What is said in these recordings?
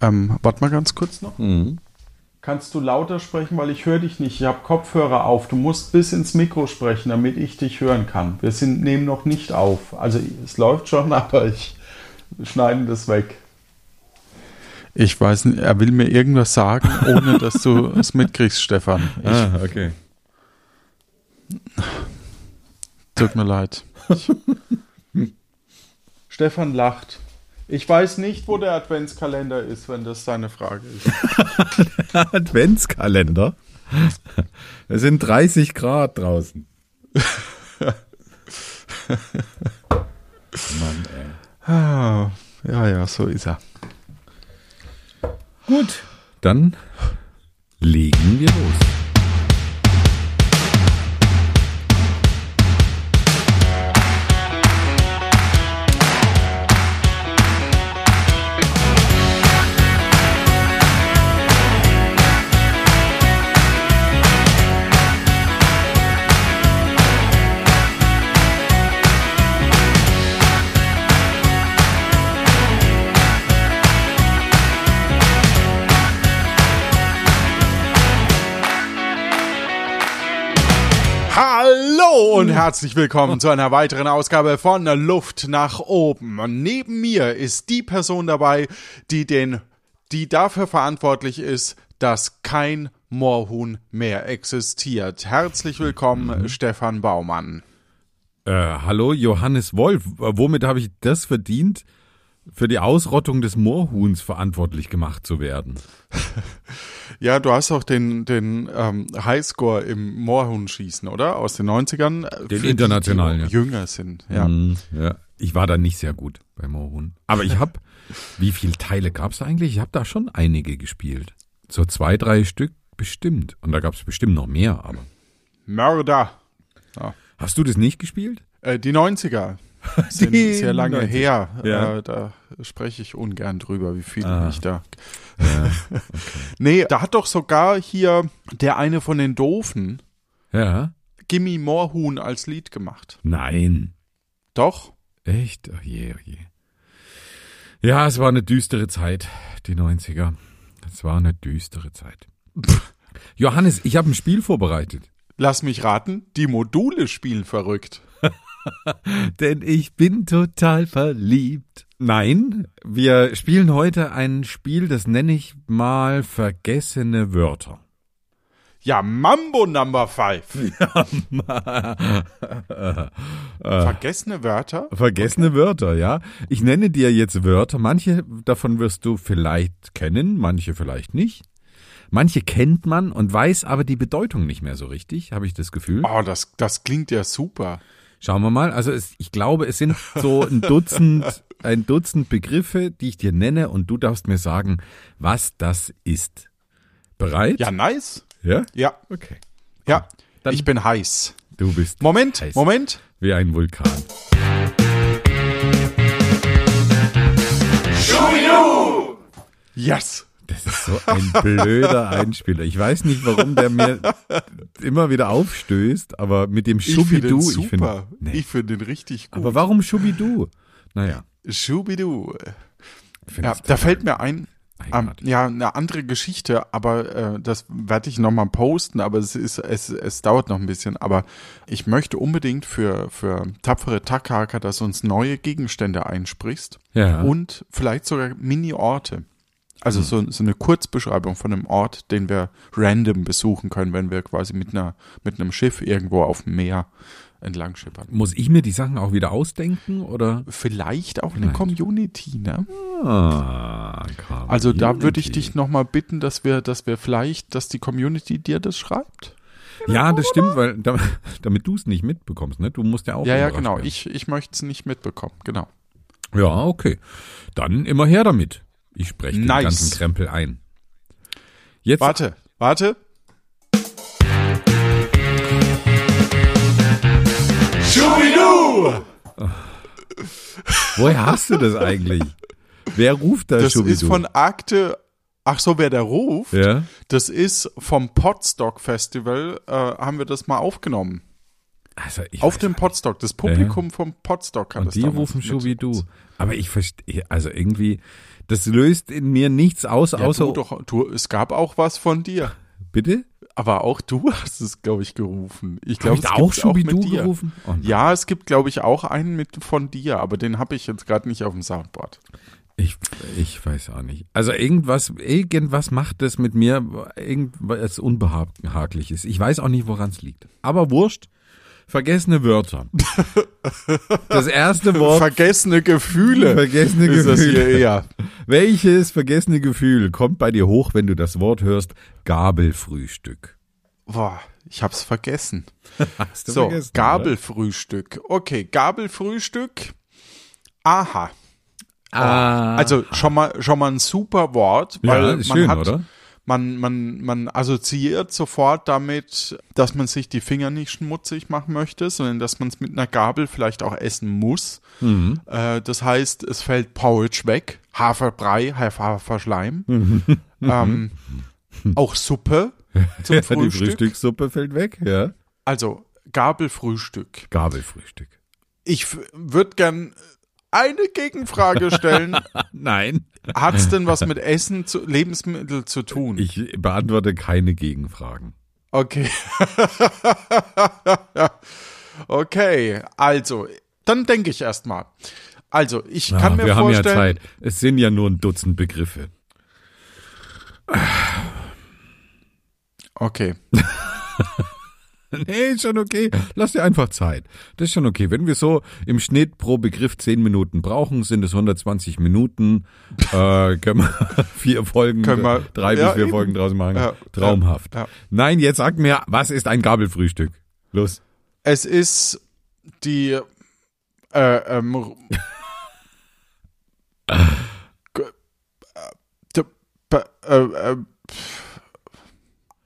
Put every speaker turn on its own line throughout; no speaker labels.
Ähm, warte mal ganz kurz noch.
Mhm.
Kannst du lauter sprechen, weil ich höre dich nicht. Ich habe Kopfhörer auf. Du musst bis ins Mikro sprechen, damit ich dich hören kann. Wir sind, nehmen noch nicht auf. Also es läuft schon, aber ich schneide das weg. Ich weiß nicht, er will mir irgendwas sagen, ohne dass du es mitkriegst, Stefan. Ich,
Ah, okay.
Tut mir leid. Stefan lacht. Ich weiß nicht, wo der Adventskalender ist, wenn das deine Frage ist.
Adventskalender. Es sind 30 Grad draußen. Mann, ey.
Ah, ja, ja, so ist er.
Gut, dann legen wir los.
Herzlich willkommen zu einer weiteren Ausgabe von Luft nach oben. Und neben mir ist die Person dabei, die den, die dafür verantwortlich ist, dass kein Moorhuhn mehr existiert. Herzlich willkommen, Stefan Baumann.
Äh, hallo, Johannes Wolf. Äh, Womit habe ich das verdient, für die Ausrottung des Moorhuhns verantwortlich gemacht zu werden?
Ja, du hast auch den, den ähm, Highscore im Moorhuhnschießen, oder? Aus den 90ern. äh,
Den
für die,
internationalen,
die
ja.
Jünger sind, ja.
Mm, ja. Ich war da nicht sehr gut bei Moorhuhn. Aber ich habe, wie viele Teile gab es eigentlich? Ich habe da schon einige gespielt. So zwei, drei Stück bestimmt. Und da gab es bestimmt noch mehr, aber.
Mörder.
Hast du das nicht gespielt?
Äh, die 90er sind sehr lange
90er.
her.
Ja.
Äh, da spreche ich ungern drüber, wie viel
Ah.
ich da. Nee, da hat doch sogar hier der eine von den Doofen
Ja.
Gimme Moorhuhn als Lied gemacht.
Nein.
Doch?
Echt? Oh je, oh je. Ja, es war eine düstere Zeit, die 90er. Es war eine düstere Zeit. Johannes, ich habe ein Spiel vorbereitet.
Lass mich raten, die Module spielen verrückt.
Denn ich bin total verliebt. Nein, wir spielen heute ein Spiel, das nenne ich mal vergessene Wörter.
Ja, Mambo Number 5. Vergessene Wörter?
Vergessene Wörter, ja. Ich nenne dir jetzt Wörter. Manche davon wirst du vielleicht kennen, manche vielleicht nicht. Manche kennt man und weiß aber die Bedeutung nicht mehr so richtig, habe ich das Gefühl.
Oh, das, das klingt ja super.
Schauen wir mal. Also es, ich glaube, es sind so ein Dutzend, ein Dutzend Begriffe, die ich dir nenne und du darfst mir sagen, was das ist. Bereit?
Ja, nice.
Ja?
Ja,
Okay.
ja.
Dann-
ich bin heiß.
Du bist
Moment,
heiß.
Moment.
wie ein Vulkan.
Yes.
Das ist so ein blöder Einspieler. Ich weiß nicht, warum der mir immer wieder aufstößt, aber mit dem
Ich finde
Schubidu, ich finde.
super.
Nee.
Ich finde den richtig gut.
Aber warum Schubidu? Naja.
Schubidu. Ja, da fällt mir ein, ähm, ja, eine andere Geschichte, aber äh, das werde ich nochmal posten, aber es ist, es, es dauert noch ein bisschen. Aber ich möchte unbedingt für, für tapfere Tackhaker, dass du uns neue Gegenstände einsprichst
Ja.
und vielleicht sogar Mini-Orte. Also so, so eine Kurzbeschreibung von einem Ort, den wir random besuchen können, wenn wir quasi mit einer mit einem Schiff irgendwo auf dem Meer entlang schippern.
Muss ich mir die Sachen auch wieder ausdenken oder?
Vielleicht auch eine
Nein.
Community, ne?
Ah,
Also da würde ich
Community.
dich nochmal bitten, dass wir, dass wir vielleicht, dass die Community dir das schreibt.
Ja, das stimmt, weil damit, damit du es nicht mitbekommst, ne? Du musst ja auch.
ja, ja, genau.
werden.
Ich, ich möchte es nicht mitbekommen. Genau.
Ja, okay. Dann immer her damit. Ich spreche den
Nice.
ganzen Krempel ein. Jetzt
Warte, warte.
Woher hast du das eigentlich? Wer ruft da
Das
Schubidu?
ist von Akte. Ach so, wer der ruft?
Ja?
Das ist vom Podstock Festival. Äh, haben wir das mal aufgenommen.
Also
Auf dem. Podstock. Das Publikum vom Podstock hat
Und
das
die rufen Schubidu. Aber ich verstehe, also irgendwie, Das löst in mir nichts aus,
Ja,
außer.
du doch, du, es gab auch was von dir.
Bitte?
Aber auch du hast es, glaube ich, gerufen. Ich glaube, es
auch
gibt's auch mit dir.
gerufen? Oh.
Ja, es gibt, glaube ich, auch einen mit von dir, aber den habe ich jetzt gerade nicht auf dem Soundboard.
Ich, ich weiß auch nicht. Also irgendwas, irgendwas macht das mit mir, irgendwas Unbehagliches. Ich weiß auch nicht, woran es liegt. Aber wurscht. Vergessene Wörter. Das erste Wort.
Vergessene Gefühle.
Vergessene
ist das hier
Gefühle.
eher.
Welches vergessene Gefühl kommt bei dir hoch, wenn du das Wort hörst? Gabelfrühstück.
Boah, ich hab's vergessen.
Hast du
So,
vergessen,
Gabelfrühstück. Okay, Gabelfrühstück. Aha.
Ah,
Also schon mal schon mal ein super Wort,
Ja,
weil
ist
man
schön,
hat
oder?
Man man man assoziiert sofort damit, dass man sich die Finger nicht schmutzig machen möchte, sondern dass man es mit einer Gabel vielleicht auch essen muss.
Mhm.
Äh, das heißt, es fällt Porridge weg, Haferbrei, Haferschleim, ähm, auch Suppe zum
die
Frühstück.
Frühstückssuppe fällt weg, ja.
Also Gabelfrühstück.
Gabelfrühstück.
Ich würde gern eine Gegenfrage stellen.
Nein.
Hat es denn was mit Essen, zu, Lebensmittel zu tun?
Ich beantworte keine Gegenfragen.
Okay. okay, also, dann denke ich erstmal. Also, ich kann mir
wir haben ja
vorstellen,
Zeit. Es sind ja nur ein Dutzend Begriffe.
okay,
Nee, ist schon okay. Lass dir einfach Zeit. Das ist schon okay. Wenn wir so im Schnitt pro Begriff 10 Minuten brauchen, sind es 120 Minuten. Äh, können wir vier Folgen,
Können wir-
drei
ja,
bis vier
eben.
Folgen draus machen.
Ja,
Traumhaft.
ja.
Nein, jetzt sag mir, was ist ein Gabelfrühstück? Los.
es ist die, äh, ähm, äh, b- äh,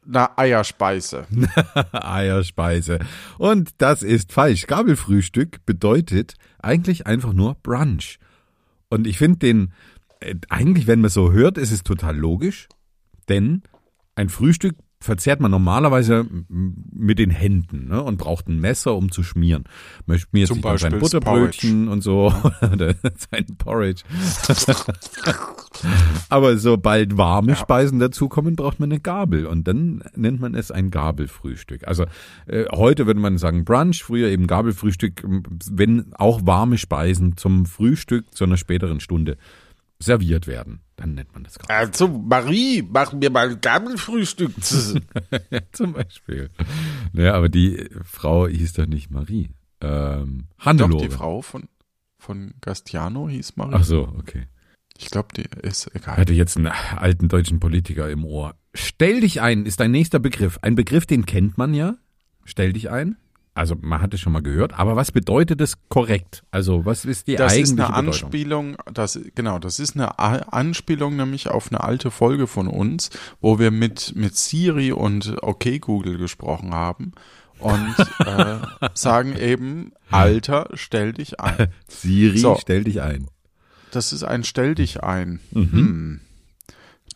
na, Eierspeise.
Eierspeise. Und das ist falsch. Gabelfrühstück bedeutet eigentlich einfach nur Brunch. Und ich finde den, äh, eigentlich, wenn man so hört, ist es total logisch, denn ein Frühstück verzehrt man normalerweise mit den Händen ne, und braucht ein Messer, um zu schmieren. Man schmiert
Zum
sich sein
Beispiel das
Butterbrötchen und so, oder sein Porridge. Aber sobald warme Speisen dazukommen, braucht man eine Gabel und dann nennt man es ein Gabelfrühstück. Also äh, heute würde man sagen Brunch, früher eben Gabelfrühstück, wenn auch warme Speisen zum Frühstück zu einer späteren Stunde serviert werden, dann nennt man das Gabel.
Also, Marie, mach mir mal ein Gabelfrühstück.
Zum Beispiel. Naja, aber die Frau hieß doch nicht Marie. Ähm,
Doch,
Hannelore.
die Frau von, von Gastiano hieß Marie.
Ach so, okay.
Ich glaube, die ist
Ich
egal.
hatte jetzt einen alten deutschen Politiker im Ohr. Stell dich ein ist ein nächster Begriff. Ein Begriff, den kennt man ja. Stell dich ein. Also man hat es schon mal gehört. Aber was bedeutet das korrekt? Also was ist die
Das
eigentliche
ist eine
Bedeutung?
Anspielung, das, genau, das ist eine A Anspielung nämlich auf eine alte Folge von uns, wo wir mit, mit Siri und Okay Google gesprochen haben und äh, sagen eben, Alter, stell dich ein.
Siri,
So.
stell dich ein.
Das ist ein Stell dich ein.
Mhm.
Hm.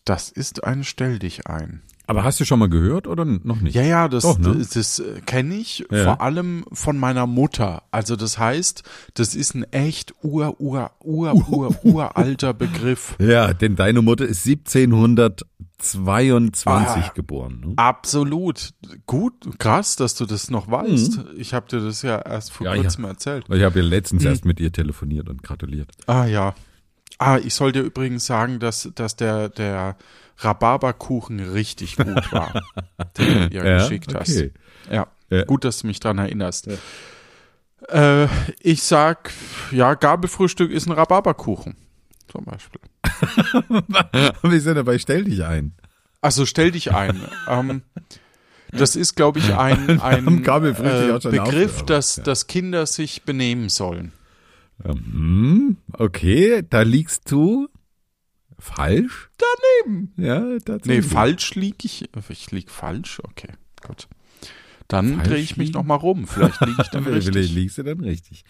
Das ist ein Stell dich ein.
Aber hast du schon mal gehört oder noch nicht?
Ja, ja, das,
Doch, ne?
das, das äh, kenne ich
Ja.
vor allem von meiner Mutter. Also das heißt, das ist ein echt ur, ur, ur, ur, uralter Begriff.
Ja, denn deine Mutter ist 1722
Ah.
geboren. Ne?
Absolut. Gut, krass, dass du das noch weißt. Ich habe dir das ja erst vor
Mhm. Ja,
kurzem erzählt.
Ich habe ja letztens
Hm.
erst mit ihr telefoniert und gratuliert.
Ah ja. Ah, ich soll dir übrigens sagen, dass, dass der, der Rhabarberkuchen richtig gut war, den du ihr geschickt hast.
okay.
Ja.
Ja.
gut, dass du mich dran erinnerst. Äh, ich sag, ja, Gabelfrühstück ist ein Rhabarberkuchen. Zum Beispiel.
Wir sind dabei, stell dich ein.
Also stell dich ein. ähm, das ist, glaube ich, ein, ein äh, Begriff, dass,
ja.
dass Kinder sich benehmen sollen.
Hm, okay, da liegst du falsch.
Daneben.
Ja,
Nee,
tatsächlich.
falsch lieg ich. Ich lieg falsch? Okay, gut. Dann drehe ich mich
liegen?
noch mal rum. Vielleicht liege ich dann
Vielleicht
richtig.
liegst du dann richtig.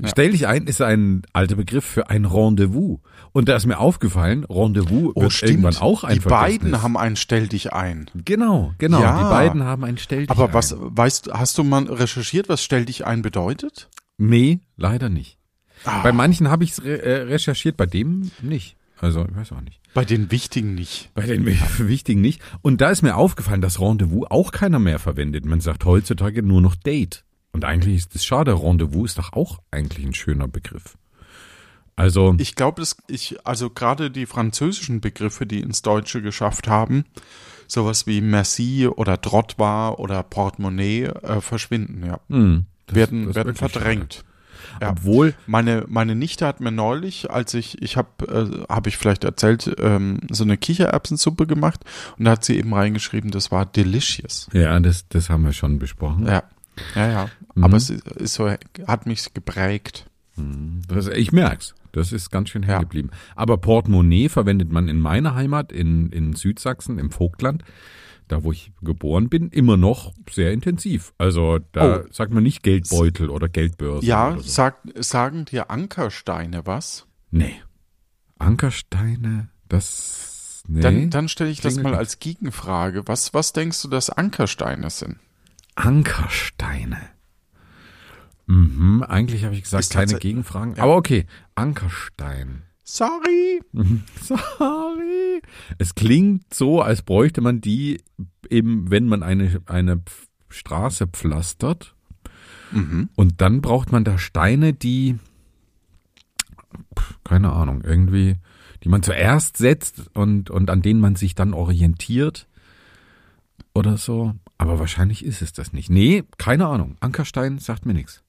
Ja.
Stell dich ein ist ein alter Begriff für ein Rendezvous. Und da ist mir aufgefallen, Rendezvous
Oh,
wird
stimmt.
irgendwann auch ein
Die beiden haben ein Stell dich ein.
Genau, genau.
Ja.
Die beiden haben ein Stell dich
Aber
ein.
was, weißt, hast du mal recherchiert, was Stell dich ein bedeutet?
Nee, leider nicht.
Ah.
Bei manchen habe ich es re äh, recherchiert, bei dem nicht. Also, ich weiß auch nicht.
Bei den wichtigen nicht.
Bei den wichtigen nicht. Und da ist mir aufgefallen, dass Rendezvous auch keiner mehr verwendet. Man sagt heutzutage nur noch Date. Und eigentlich ist das schade. Rendezvous ist doch auch eigentlich ein schöner Begriff. Also.
Ich glaube, dass ich, also gerade die französischen Begriffe, die ins Deutsche geschafft haben, sowas wie Merci oder Trottoir oder Portemonnaie äh, verschwinden, ja.
Hm, das,
werden
das
werden verdrängt. Ja.
Obwohl,
Meine, meine Nichte hat mir neulich, als ich, ich habe, äh, habe ich vielleicht erzählt, ähm, so eine Kichererbsensuppe gemacht und da hat sie eben reingeschrieben, das war delicious.
ja, das, das haben wir schon besprochen.
Ja, ja, ja.
Mhm.
Aber es ist, so, hat mich geprägt.
Das, ich merk's. Das ist ganz schön hängen
Ja.
geblieben. Aber Portemonnaie verwendet man in meiner Heimat, in, in Südsachsen, im Vogtland, da wo ich geboren bin, immer noch sehr intensiv. Also da
Oh.
sagt man nicht Geldbeutel oder Geldbörse.
Ja,
oder so.
sag, sagen dir Ankersteine was?
Nee. Ankersteine, das. Nee.
Dann, dann stelle ich das
Klingelt
mal
nicht.
als Gegenfrage. Was, was denkst du, dass Ankersteine sind?
Ankersteine. Mhm, eigentlich habe ich gesagt,
Ist
keine Gegenfragen.
Ja.
Aber okay, Ankerstein.
Sorry.
Sorry. Es klingt so, als bräuchte man die eben, wenn man eine, eine Straße pflastert.
Mhm.
Und dann braucht man da Steine, die, keine Ahnung, irgendwie, die man zuerst setzt und, und an denen man sich dann orientiert. Oder so. Aber wahrscheinlich ist es das nicht. Nee, keine Ahnung. Ankerstein sagt mir nichts.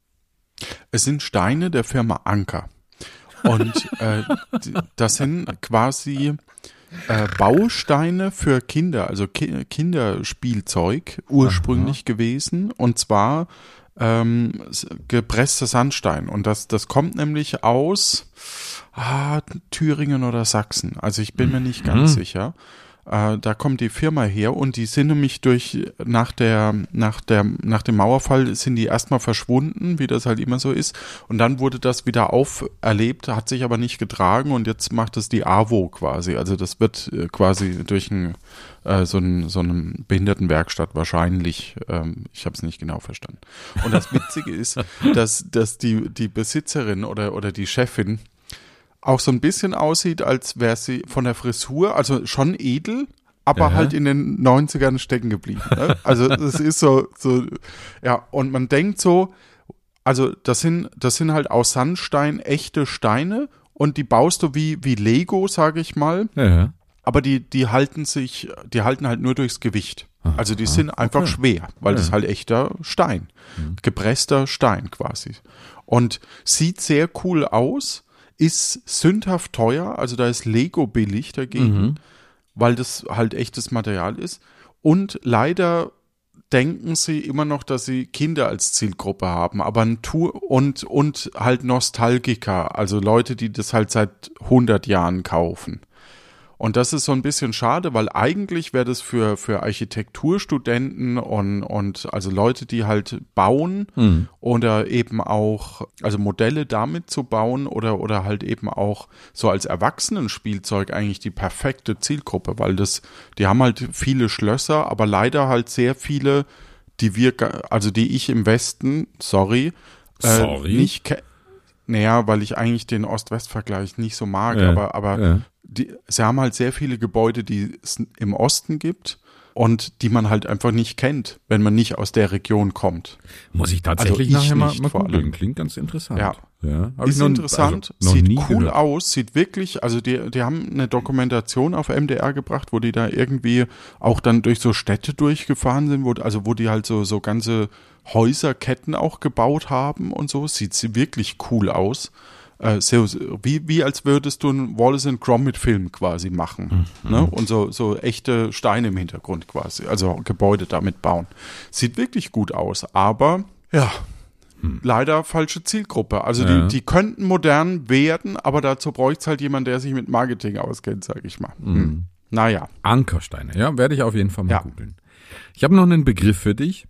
Es sind Steine der Firma Anker. Und äh, das sind quasi äh, Bausteine für Kinder, also Ki Kinderspielzeug ursprünglich gewesen. Und zwar ähm, gepresster Sandstein. Und das, das kommt nämlich aus ah, Thüringen oder Sachsen. Also ich bin mir nicht ganz sicher. Äh, da kommt die Firma her und die sind nämlich durch nach der nach der nach dem Mauerfall sind die erstmal verschwunden, wie das halt immer so ist und dann wurde das wieder auferlebt, hat sich aber nicht getragen und jetzt macht es die AWO quasi. Also das wird äh, quasi durch ein äh, so ein so eine Behindertenwerkstatt wahrscheinlich, ähm, ich habe es nicht genau verstanden. Und das Witzige ist, dass dass die die Besitzerin oder oder die Chefin auch so ein bisschen aussieht, als wäre sie von der Frisur, also schon edel, aber
Ja.
halt in den 90ern stecken geblieben. Ne? Also das ist so, so, ja, und man denkt so, also das sind, das sind halt aus Sandstein echte Steine und die baust du wie, wie Lego, sage ich mal,
Ja.
aber die, die halten sich, die halten halt nur durchs Gewicht. Also die sind einfach
okay.
schwer, weil das
Ja.
halt echter Stein, gepresster Stein quasi. Und sieht sehr cool aus, ist sündhaft teuer, also da ist Lego billig dagegen, weil das halt echtes Material ist. Und leider denken sie immer noch, dass sie Kinder als Zielgruppe haben, aber ein Tour und, und halt Nostalgiker, also Leute, die das halt seit 100 Jahren kaufen. Und das ist so ein bisschen schade, weil eigentlich wäre das für, für Architekturstudenten und, und also Leute, die halt bauen oder eben auch, also Modelle damit zu bauen oder, oder halt eben auch so als Erwachsenenspielzeug eigentlich die perfekte Zielgruppe, weil das, die haben halt viele Schlösser, aber leider halt sehr viele, die wir, also die ich im Westen, sorry, äh,
Sorry?
nicht ke- naja, weil ich eigentlich den Ost-West-Vergleich nicht so mag,
Ja,
aber, aber
ja.
Die, sie haben halt sehr viele Gebäude, die es im Osten gibt und die man halt einfach nicht kennt, wenn man nicht aus der Region kommt.
Muss ich tatsächlich
Also ich
nachher mal,
nicht,
mal
vor
googeln. Klingt ganz interessant.
Ja.
ja
Ist
noch-
interessant,
also
sieht cool
gehört.
aus, sieht wirklich, also die, die haben eine Dokumentation auf MDR gebracht, wo die da irgendwie auch dann durch so Städte durchgefahren sind, wo, also wo die halt so, so ganze Häuserketten auch gebaut haben und so, sieht sie wirklich cool aus. Äh, so, wie, wie als würdest du einen Wallace and Gromit Film quasi machen.
Mhm.
Ne? Und so, so echte Steine im Hintergrund quasi, also Gebäude damit bauen. Sieht wirklich gut aus, aber ja, leider falsche Zielgruppe. Also
Ja.
die, die könnten modern werden, aber dazu bräuchte es halt jemand, der sich mit Marketing auskennt, sag ich mal. Hm. Naja,
Ankersteine, ja, werde ich auf jeden Fall mal
Ja.
googeln. Ich habe noch einen Begriff für dich.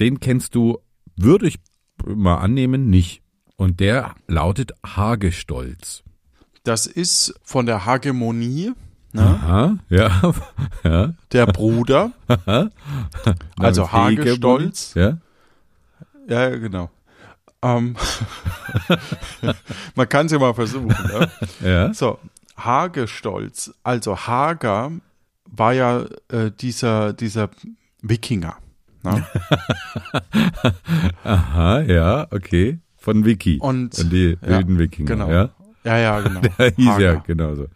Den kennst du, würde ich mal annehmen, nicht. Und der lautet Hagestolz.
das ist von der Hegemonie ne,
Aha, ja, ja.
der Bruder, also Hagestolz.
Ja,
Ja, ja, genau. Ähm, man kann es ja mal versuchen. Ne?
ja.
So, Hagestolz, also Hager war ja äh, dieser, dieser Wikinger. Ne?
Aha, ja, okay. Von Wiki.
Und
Von die
ja,
wilden Wikinger.
genau.
Ja?
Ja, ja, genau.
Der hieß ja
Hager.
genauso.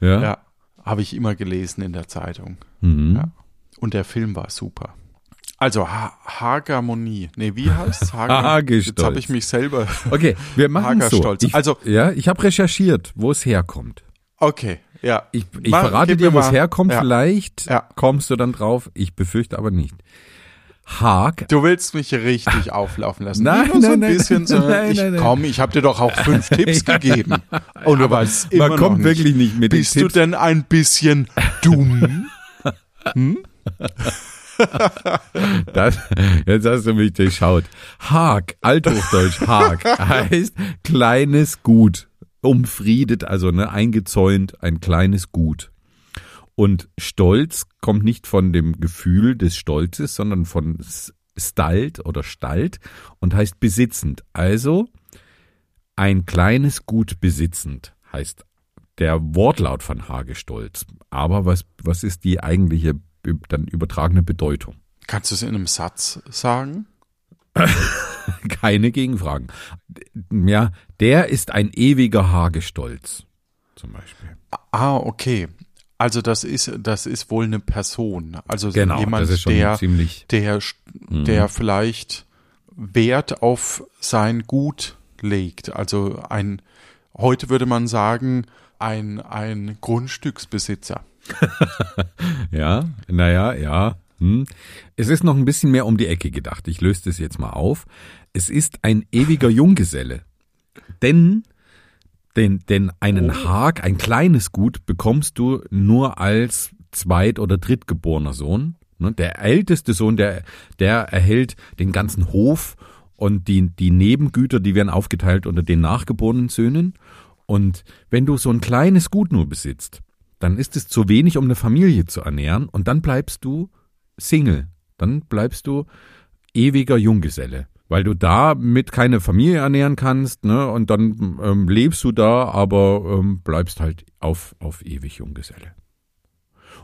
Ja.
Ja, habe ich immer gelesen in der Zeitung.
Mhm.
Ja. Und der Film war super. Also ha Hagermonie. Nee, wie heißt Hager?
Hagestolz.
Jetzt habe ich mich selber.
Okay, wir machen so.
Hagerstolz.
Ich,
Also-
ja, ich habe recherchiert, wo es herkommt.
Okay, ja.
Ich, ich
Mal-
verrate dir, wo es herkommt.
Ja.
Vielleicht
Ja.
kommst du dann drauf. Ich befürchte aber nicht. Haag.
Du willst mich richtig auflaufen lassen.
Nein,
Nur so ein
nein, nein.
bisschen so.
Nein,
ich,
nein, nein.
Komm, ich habe dir doch auch fünf Tipps gegeben. Und du weißt immer
Man kommt
nicht.
wirklich nicht mit
Bist
den
du
Tipps.
denn ein bisschen dumm?
Das, jetzt hast du mich durchschaut. Haag, althochdeutsch Haag, heißt kleines Gut. Umfriedet, also ne, eingezäunt, ein kleines Gut. Und Stolz kommt nicht von dem Gefühl des Stolzes, sondern von Stalt oder Stalt und heißt besitzend. Also ein kleines Gut besitzend heißt der Wortlaut von Hagestolz. Aber was, was ist die eigentliche dann übertragene Bedeutung?
Kannst du es in einem Satz sagen?
Keine Gegenfragen. Ja, der ist ein ewiger Hagestolz. Zum Beispiel.
Ah, okay. Also das ist das ist wohl eine Person. Also
Genau,
jemand,
das ist schon
der
ziemlich.
der der vielleicht Wert auf sein Gut legt. Also ein heute würde man sagen ein ein Grundstücksbesitzer.
Ja, naja, ja. Hm. Es ist noch ein bisschen mehr um die Ecke gedacht. Ich löse das jetzt mal auf. Es ist ein ewiger Junggeselle. Denn, denn, denn einen Hag, ein kleines Gut, bekommst du nur als Zweit- oder Drittgeborener Sohn. Ne, Der älteste Sohn, der, der erhält den ganzen Hof und die, die Nebengüter, die werden aufgeteilt unter den nachgeborenen Söhnen. Und wenn du so ein kleines Gut nur besitzt, dann ist es zu wenig, um eine Familie zu ernähren und dann bleibst du Single. Dann bleibst du ewiger Junggeselle, weil du damit keine Familie ernähren kannst, ne? Und dann ähm, lebst du da, aber ähm, bleibst halt auf, auf ewig Junggeselle.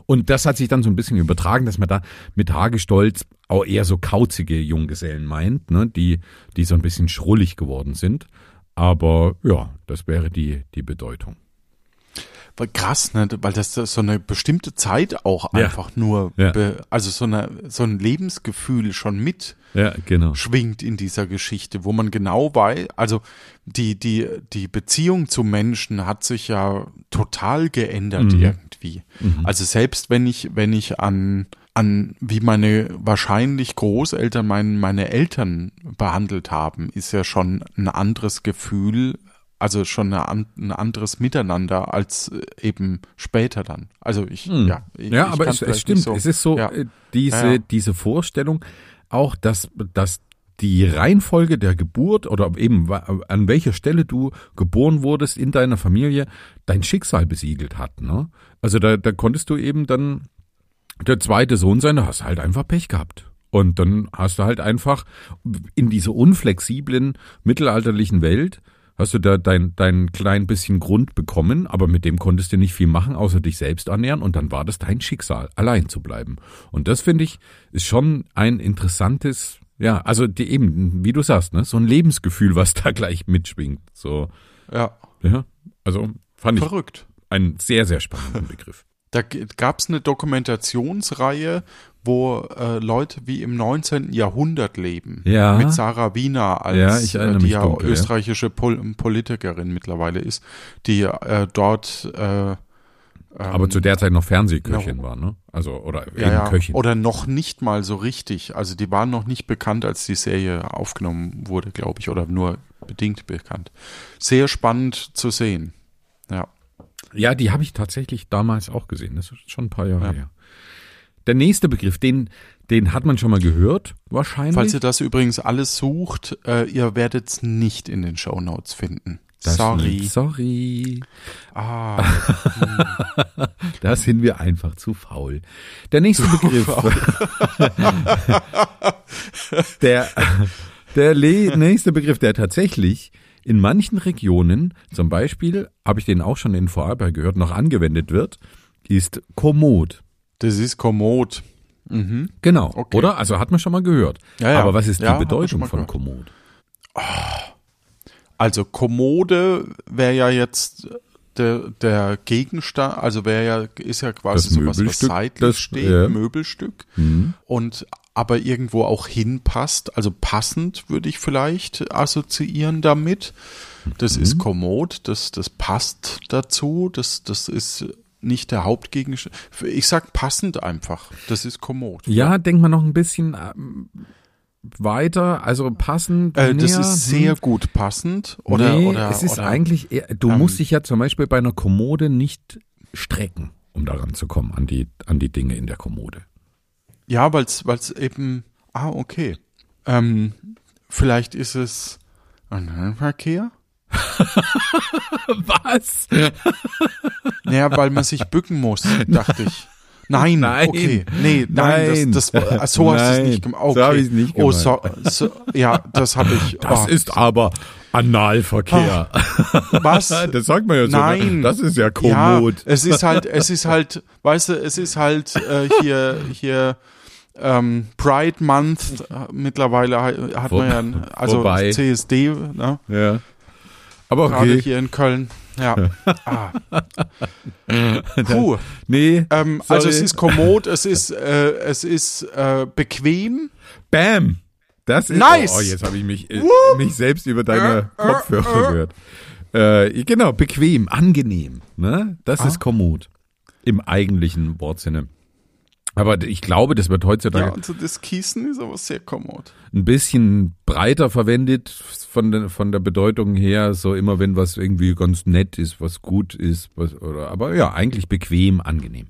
Und das hat sich dann so ein bisschen übertragen, dass man da mit Hagestolz auch eher so kauzige Junggesellen meint, ne? die, die so ein bisschen schrullig geworden sind. Aber ja, das wäre die, die Bedeutung.
Weil krass, ne? Weil das so eine bestimmte Zeit auch
Ja.
einfach nur,
Ja.
be, also so eine so ein Lebensgefühl schon mit
Ja, genau.
schwingt in dieser Geschichte, wo man genau weiß, also die, die, die Beziehung zu Menschen hat sich ja total geändert
Mhm.
irgendwie. Also selbst wenn ich, wenn ich an, an wie meine wahrscheinlich Großeltern mein, meine Eltern behandelt haben, ist ja schon ein anderes Gefühl, also schon eine, ein anderes Miteinander als äh, eben später dann. Also ich, ja. Ich,
Hm. Ja,
ich
aber es, es stimmt.
so-
Es ist so,
Ja.
äh, diese,
Ja,
diese Vorstellung, auch dass, dass die Reihenfolge der Geburt oder eben an welcher Stelle du geboren wurdest in deiner Familie dein Schicksal besiegelt hat. Ne? Also da, da konntest du eben dann der zweite Sohn sein, da hast du halt einfach Pech gehabt. Und dann hast du halt einfach in dieser unflexiblen mittelalterlichen Welt hast du da dein, dein klein bisschen Grund bekommen, aber mit dem konntest du nicht viel machen, außer dich selbst ernähren und dann war das dein Schicksal, allein zu bleiben. Und das finde ich, ist schon ein interessantes, ja, also die, eben, wie du sagst, ne, so ein Lebensgefühl, was da gleich mitschwingt. So,
Ja,
ja, also fand ich
verrückt.
einen sehr, sehr spannenden Begriff.
Da gab es eine Dokumentationsreihe, wo äh, Leute wie im 19. Jahrhundert leben.
Ja.
Mit Sarah Wiener als
Ja,
äh, die ja
dunkel, ja.
österreichische Pol Politikerin mittlerweile ist, die äh, dort äh,
Aber zu der Zeit noch Fernsehköchin war, ne? Also, oder
ja,
eben
ja,
Köchin.
oder noch nicht mal so richtig. Also die waren noch nicht bekannt, als die Serie aufgenommen wurde, glaube ich, oder nur bedingt bekannt. Sehr spannend zu sehen. Ja.
Ja, die habe ich tatsächlich damals auch gesehen. Das ist schon ein paar Jahre
Ja.
her. Der nächste Begriff, den, den hat man schon mal gehört, wahrscheinlich.
Falls ihr das übrigens alles sucht, äh, ihr werdet es nicht in den Shownotes finden.
Das-
Sorry.
Sorry.
Ah,
Da sind wir einfach zu faul. Der nächste Begriff. der, der nächste Begriff, der tatsächlich in manchen Regionen, zum Beispiel, habe ich den auch schon in Vorarlberg gehört, noch angewendet wird, ist Kommod.
Das ist Kommod. Mhm.
Genau,
Okay.
oder? Also hat man schon mal gehört.
Ja, ja.
Aber was ist die
Ja,
Bedeutung von
gehört.
Kommod?
Also Kommode wäre ja jetzt der, der Gegenstand, also wäre ja, ist ja quasi
Das
sowas, was
Möbelstück,
seitlich
das-
steht,
ja.
Möbelstück.
Mhm.
Und aber irgendwo auch hinpasst, also passend würde ich vielleicht assoziieren damit. Das
Mhm.
ist kommod, das, das passt dazu, das, das ist nicht der Hauptgegenstand. Ich sag passend einfach, das ist kommod.
Ja, denkt man noch ein bisschen ähm, weiter, also passend.
Äh, das ist sehr
hm.
gut passend. Oder,
nee,
oder,
es ist
oder,
eigentlich eher, du
ähm,
musst dich ja zum Beispiel bei einer Kommode nicht strecken, um daran zu kommen, an die, an die Dinge in der Kommode.
Ja, weil es eben. Ah, okay. Ähm, vielleicht ist es Verkehr?
Was?
Naja, weil man sich bücken muss, dachte ich. Nein,
Nein.
okay. Nee, nein,
Nein.
das, das so hast du es nicht gemacht. Okay.
So hab ich's nicht
Oh, so, so, ja, das habe ich.
Das
oh,
ist aber Analverkehr.
was?
Das sagt man ja so.
Nein.
Ne? Das ist ja
Ja,
kommod.
es ist halt, es ist halt, weißt du, es ist halt äh, hier, hier ähm, Pride Month äh, mittlerweile ha- hat
Wo-
man ja, also
wobei-
CSD, ne?
Ja. Aber
gerade
okay.
hier in Köln. Ja. ah. Puh.
Nee.
Ähm, also es ist kommod, es ist, äh, es ist äh, bequem.
Bam. Das ist,
Nice.
Oh, jetzt habe ich mich, äh, mich selbst über deine Kopfhörer gehört. Äh, genau, bequem, angenehm. Ne? Das
Ah.
ist kommod. Im eigentlichen Wortsinne. Aber ich glaube, das wird heutzutage
Ja, also das Kiesen ist aber sehr kommod.
ein bisschen breiter verwendet von der, von der Bedeutung her. So immer, wenn was irgendwie ganz nett ist, was gut ist. Was, oder, aber ja, eigentlich bequem, angenehm.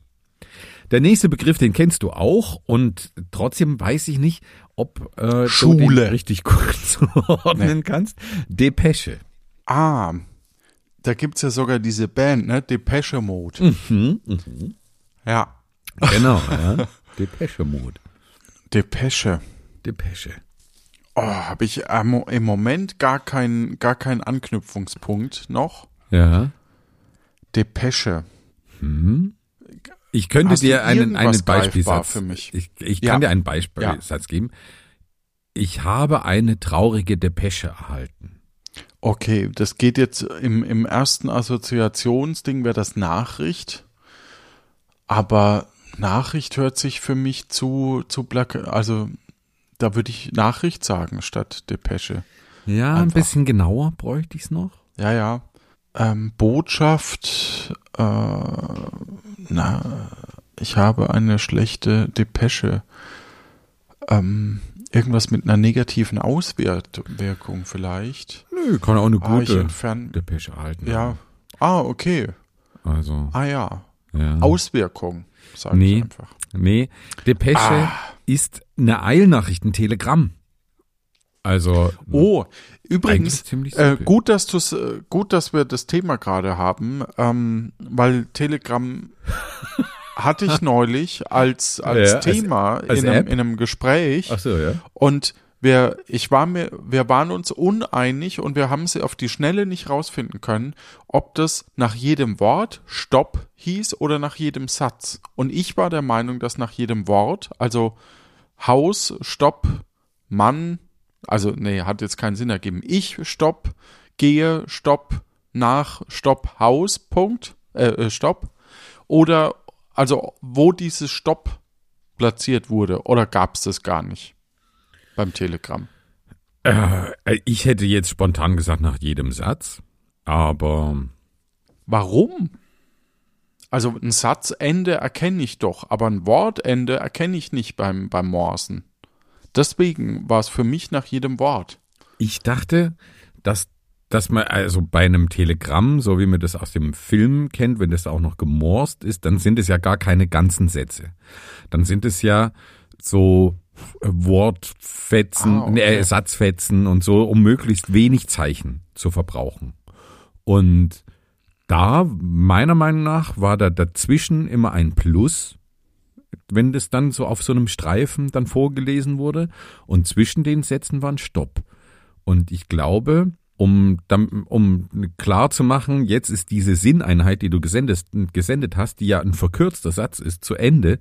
Der nächste Begriff, den kennst du auch und trotzdem weiß ich nicht, ob äh, du den
Schule.
richtig gut zuordnen kannst. Depesche.
Ah, da gibt's ja sogar diese Band, ne? Depeche Mode.
Mhm,
Ja,
Genau, ja. Depesche-Mode.
Depeche.
Depesche.
Oh, habe ich im Moment gar keinen gar keinen Anknüpfungspunkt noch.
Ja.
Depeche.
Ich könnte
Hast
dir einen, einen Beispielsatz
für mich?
Ich, ich
Ja.
kann dir einen Beispielsatz geben. Ich habe eine traurige Depesche erhalten.
Okay, das geht jetzt im, im ersten Assoziationsding wäre das Nachricht. Aber Nachricht hört sich für mich zu, zu black, also da würde ich Nachricht sagen statt Depesche.
Ja, ein
Einfach.
bisschen genauer bräuchte ich es noch.
Ja, ja. Ähm, Botschaft, äh, na, ich habe eine schlechte Depesche. Ähm, irgendwas mit einer negativen Auswirkung vielleicht.
Nö, kann auch eine
Ah,
gute
entferne.
Depesche erhalten.
Ja. Ah, okay.
Also,
Ah ja.
ja.
Auswirkung, sage
Nee.
ich einfach.
Nee, Depesche
Ah.
ist eine Eilnachricht, ein Telegramm. Also,
Oh, übrigens, äh, gut, dass du's, äh, gut, dass wir das Thema gerade haben, ähm, weil Telegram hatte ich neulich als, als
Ja, als-
Thema
als
in, einem, in einem Gespräch
Ach so, ja.
und wir, ich war mir, wir waren uns uneinig und wir haben sie auf die Schnelle nicht rausfinden können, ob das nach jedem Wort Stopp hieß oder nach jedem Satz. Und ich war der Meinung, dass nach jedem Wort, also Haus, Stopp, Mann, also nee, hat jetzt keinen Sinn ergeben. Ich, Stopp, gehe, Stopp, nach, Stopp, Haus, Punkt, äh, äh, Stopp. Oder, also wo dieses Stopp platziert wurde, oder gab es das gar nicht beim Telegramm?
Äh, ich hätte jetzt spontan gesagt nach jedem Satz, aber
Warum? Also ein Satzende erkenne ich doch, aber ein Wortende erkenne ich nicht beim, beim Morsen. Deswegen war es für mich nach jedem Wort.
ich dachte, dass, dass man, also bei einem Telegramm, so wie man das aus dem Film kennt, wenn das auch noch gemorst ist, dann sind es ja gar keine ganzen Sätze. Dann sind es ja so äh, Wortfetzen,
Ah, okay.
nee, Satzfetzen und so, um möglichst wenig Zeichen zu verbrauchen. Und da, meiner Meinung nach, war da dazwischen immer ein Plus, wenn das dann so auf so einem Streifen dann vorgelesen wurde. Und zwischen den Sätzen war ein Stopp. Und ich glaube, um, um klar zu machen, jetzt ist diese Sinneinheit, die du gesendet, gesendet hast, die ja ein verkürzter Satz ist, zu Ende,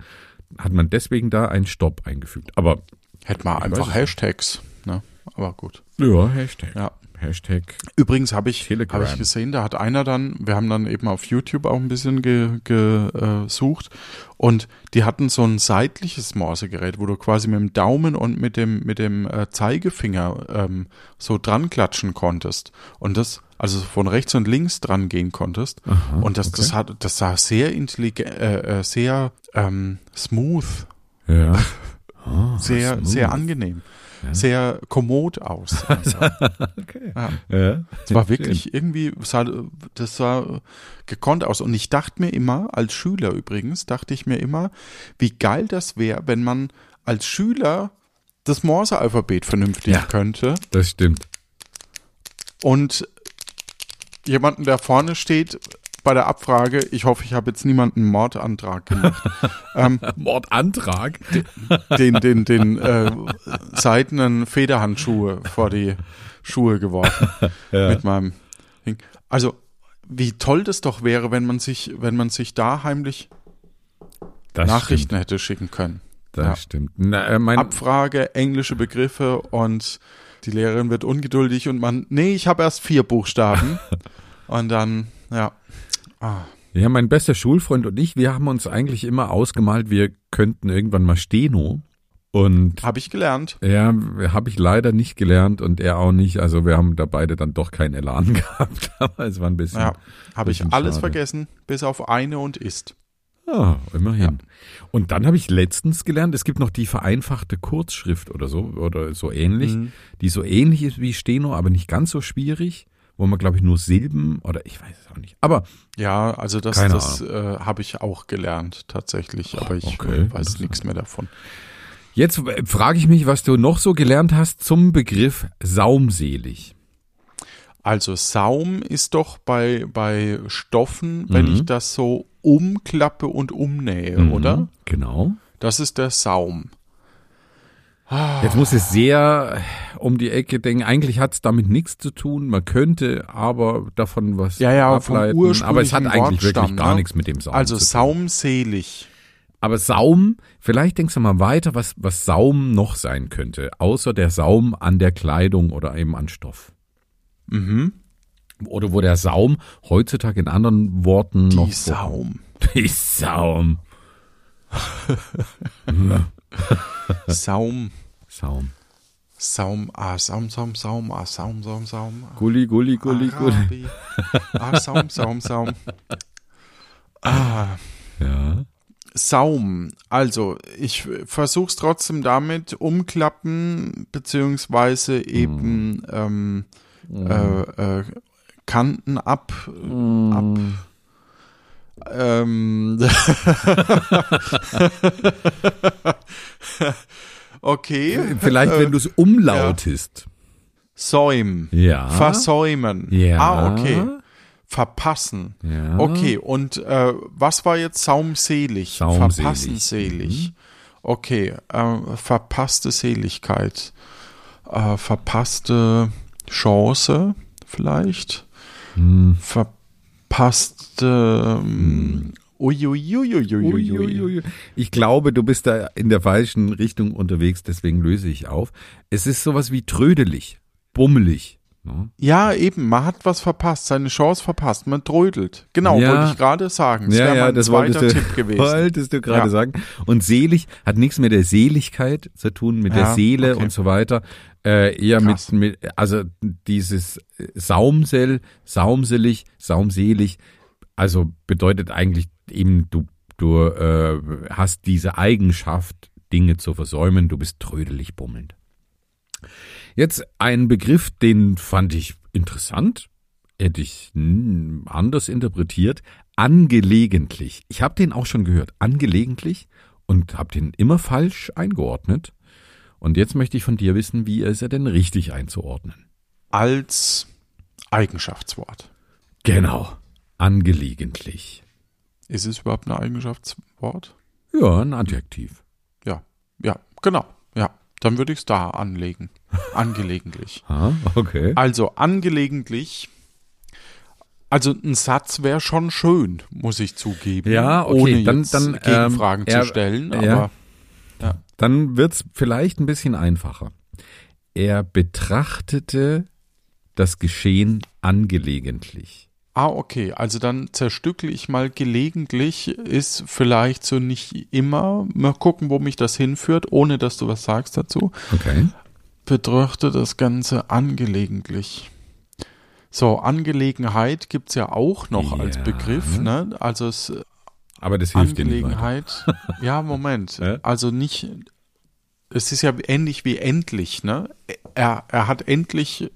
hat man deswegen da einen Stopp eingefügt. Aber
hätte man einfach Hashtags, ne? Aber gut.
Ja, Hashtag.
Ja.
Hashtag.
Übrigens habe ich,
Telegram.
hab ich gesehen, da hat einer dann, wir haben dann eben auf YouTube auch ein bisschen ge, gesucht und die hatten so ein seitliches Morsegerät, wo du quasi mit dem Daumen und mit dem, mit dem äh, Zeigefinger ähm, so dran klatschen konntest. Und das, also von rechts und links dran gehen konntest.
Aha,
und das,
okay.
das hat, das sah sehr intelligent, äh, äh, sehr ähm, smooth,
Ja. Ah,
sehr,
smooth.
sehr angenehm, sehr kommod aus.
Okay.
Ja.
Ja.
Es war wirklich irgendwie, sah, das sah gekonnt aus. Und ich dachte mir immer, als Schüler übrigens, dachte ich mir immer, wie geil das wäre, wenn man als Schüler das Morse-Alphabet vernünftig
Ja.
könnte
Das stimmt.
und jemanden, der vorne steht bei der Abfrage, ich hoffe, ich habe jetzt niemanden Mordantrag gemacht, ähm,
Mordantrag.
den, den, den äh, seidenen Federhandschuhe vor die Schuhe geworfen mit meinem Ding. Also wie toll das doch wäre, wenn man sich, wenn man sich da heimlich
Das
Nachrichten
Stimmt.
hätte schicken können.
Das
Ja.
stimmt. Na, äh,
Abfrage, englische Begriffe und die Lehrerin wird ungeduldig und man, nee, ich habe erst vier Buchstaben. und dann, ja. Ah,
ja, mein bester Schulfreund und ich, wir haben uns eigentlich immer ausgemalt, wir könnten irgendwann mal Steno. Und
habe ich gelernt.
ja, habe ich leider nicht gelernt und er auch nicht. Also wir haben da beide dann doch keinen Elan gehabt. Aber es war ein bisschen.
Ja, habe ich alles
schade.
vergessen, bis auf eine und ist.
Ah, immerhin. Und dann habe ich letztens gelernt, es gibt noch die vereinfachte Kurzschrift oder so oder so ähnlich,
Mhm.
die so ähnlich ist wie Steno, aber nicht ganz so schwierig, wo man glaube ich nur Silben oder ich weiß es auch nicht. Aber
Ja, also das, das äh, habe ich auch gelernt tatsächlich, aber ich
okay,
weiß nichts mehr davon.
jetzt äh, frage ich mich, was du noch so gelernt hast zum Begriff saumselig.
Also Saum ist doch bei, bei Stoffen, wenn
Mhm.
ich das so umklappe und umnähe,
Mhm,
oder?
Genau.
Das ist der Saum.
Jetzt muss es sehr um die Ecke denken. Eigentlich hat es damit nichts zu tun. Man könnte aber davon was
Ja, ja,
ableiten. Aber es hat eigentlich wirklich
Wortstamm,
gar
ne?
nichts mit dem Saum
Also
zu tun.
saumselig.
Aber Saum, vielleicht denkst du mal weiter, was, was Saum noch sein könnte, außer der Saum an der Kleidung oder eben an Stoff.
Mhm.
Oder wo der Saum heutzutage in anderen Worten noch.
Die Saum.
Die Saum.
Saum.
Saum.
Saum, ah, Saum, Saum, Saum, ah, Saum, Saum, Saum. ah,
Gulli, Gulli, Gulli, Gulli.
Arabi. Ah, Saum, Saum, Saum. Ah,
Ja.
Saum. Also, ich versuch's trotzdem damit umklappen, beziehungsweise eben ähm, äh, äh, Kanten ab, ab. Ähm, okay.
Vielleicht, wenn du es umlautest.
Säum.
Ja.
Versäumen.
Ja.
Ah, okay. Verpassen.
Ja.
Okay, und äh, was war jetzt saumselig?
Saumselig.
Verpassen selig. Okay, äh, verpasste Seligkeit. Äh, verpasste Chance vielleicht.
Hm.
Verpasste.
Uiuiui. Ich glaube, du bist da in der falschen Richtung unterwegs, deswegen löse ich auf. Es ist sowas wie trödelig, bummelig. Ne?
Ja, eben, man hat was verpasst, seine Chance verpasst, man trödelt. Genau,
Ja.
wollte ich gerade sagen. Das
Ja,
wäre
ja,
mein
das
zweiter
du,
Tipp gewesen.
wolltest du gerade
Ja.
sagen. Und selig hat nichts mit der Seligkeit zu tun, mit der
Ja,
Seele
okay.
und so weiter. Äh, eher mit, mit, also dieses Saumsel, saumselig, saumselig, also bedeutet eigentlich eben, du, du äh, hast diese Eigenschaft, Dinge zu versäumen, du bist trödelig bummelnd. Jetzt ein Begriff, den fand ich interessant, hätte ich anders interpretiert. Angelegentlich. Ich habe den auch schon gehört, angelegentlich, und habe den immer falsch eingeordnet. Und jetzt möchte ich von dir wissen, wie ist er denn richtig einzuordnen?
Als Eigenschaftswort.
Genau, angelegentlich.
Ist es überhaupt ein Eigenschaftswort?
Ja, ein Adjektiv.
Ja, ja, genau. Dann würde ich es da anlegen. Angelegentlich.
Ah, okay.
Also angelegentlich. Also ein Satz wäre schon schön, muss ich zugeben.
Ja, okay,
ohne
dann-
jetzt
dann,
Gegenfragen
ähm, er-
zu stellen. Aber
ja.
ja.
Dann wird's vielleicht ein bisschen einfacher. Er betrachtete das Geschehen angelegentlich.
Ah, okay. Also dann zerstückle ich mal gelegentlich, ist vielleicht so nicht immer. Mal gucken, wo mich das hinführt, ohne dass du was sagst dazu.
Okay.
Betrachte das Ganze angelegentlich. So, Angelegenheit gibt's ja auch noch als
Ja.
Begriff, ne? Also es
Aber das hilft dir nicht.
Angelegenheit. ja, Moment. Also nicht. Es ist ja ähnlich wie endlich, ne? Er, er hat endlich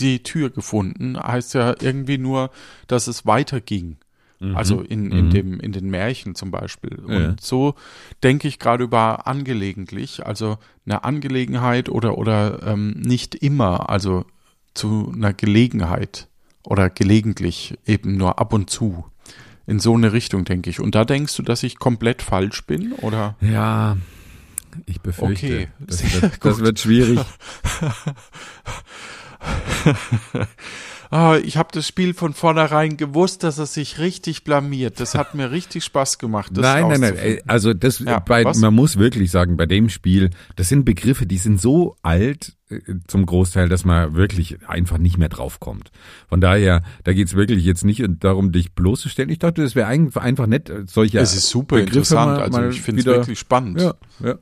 die Tür gefunden, heißt ja irgendwie nur, dass es weiterging. Also in, in,
Mhm.
dem, in den Märchen zum Beispiel. Und
Ja.
so denke ich gerade über angelegentlich, also eine Angelegenheit oder, oder ähm, nicht immer, also zu einer Gelegenheit oder gelegentlich eben nur ab und zu. In so eine Richtung, denke ich. Und da denkst du, dass ich komplett falsch bin? Oder?
Ja, ich befürchte,
Okay,
das, das
gut.
wird schwierig.
Ah, ich habe das Spiel von vornherein gewusst, dass er sich richtig blamiert. Das hat mir richtig Spaß gemacht. Das
nein, nein, nein. Also das
Ja,
bei, man muss wirklich sagen, bei dem Spiel, das sind Begriffe, die sind so alt äh, zum Großteil, dass man wirklich einfach nicht mehr draufkommt. Von daher, da geht's wirklich jetzt nicht darum, dich bloßzustellen. Ich dachte, das wäre einfach, nett, äh, solche
Es ist super
Begriffe
interessant.
mal-
also ich finde es wirklich spannend.
Ja, ja.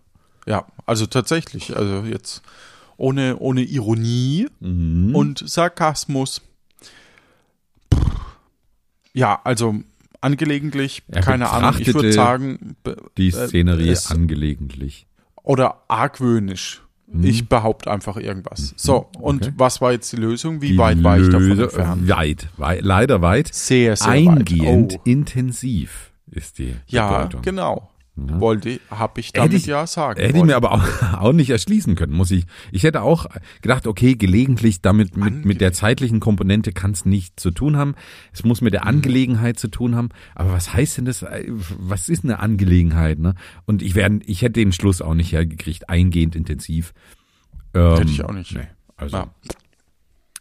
Ja, also tatsächlich. Also jetzt ohne, ohne Ironie
Mhm.
und Sarkasmus. Pff. Ja, also angelegentlich,
Er
keine Ahnung, ich würde sagen,
Die
äh,
Szenerie
es-
angelegentlich.
oder argwöhnisch. Ich behaupte einfach irgendwas. So, und
Mhm. okay.
was war jetzt die Lösung? Wie
Die
weit war ich davon entfernt?
Weit, weit, leider weit.
Sehr, sehr
Eingehend,
weit. Oh.
intensiv ist die
Ja,
Bedeutung.
genau.
Ja.
Wollte, habe ich damit
Hätte ich-
ja sagen
Hätte ich mir aber auch, auch nicht erschließen können, muss ich. Ich hätte auch gedacht, okay, gelegentlich damit mit, mit der zeitlichen Komponente kann es nichts zu tun haben. Es muss mit der
Mhm.
Angelegenheit zu tun haben. Aber was heißt denn das? Was ist eine Angelegenheit? Ne? Und ich werde, ich hätte den Schluss auch nicht hergekriegt, eingehend intensiv. Ähm,
Hätte ich auch nicht.
Nee, also
Ja.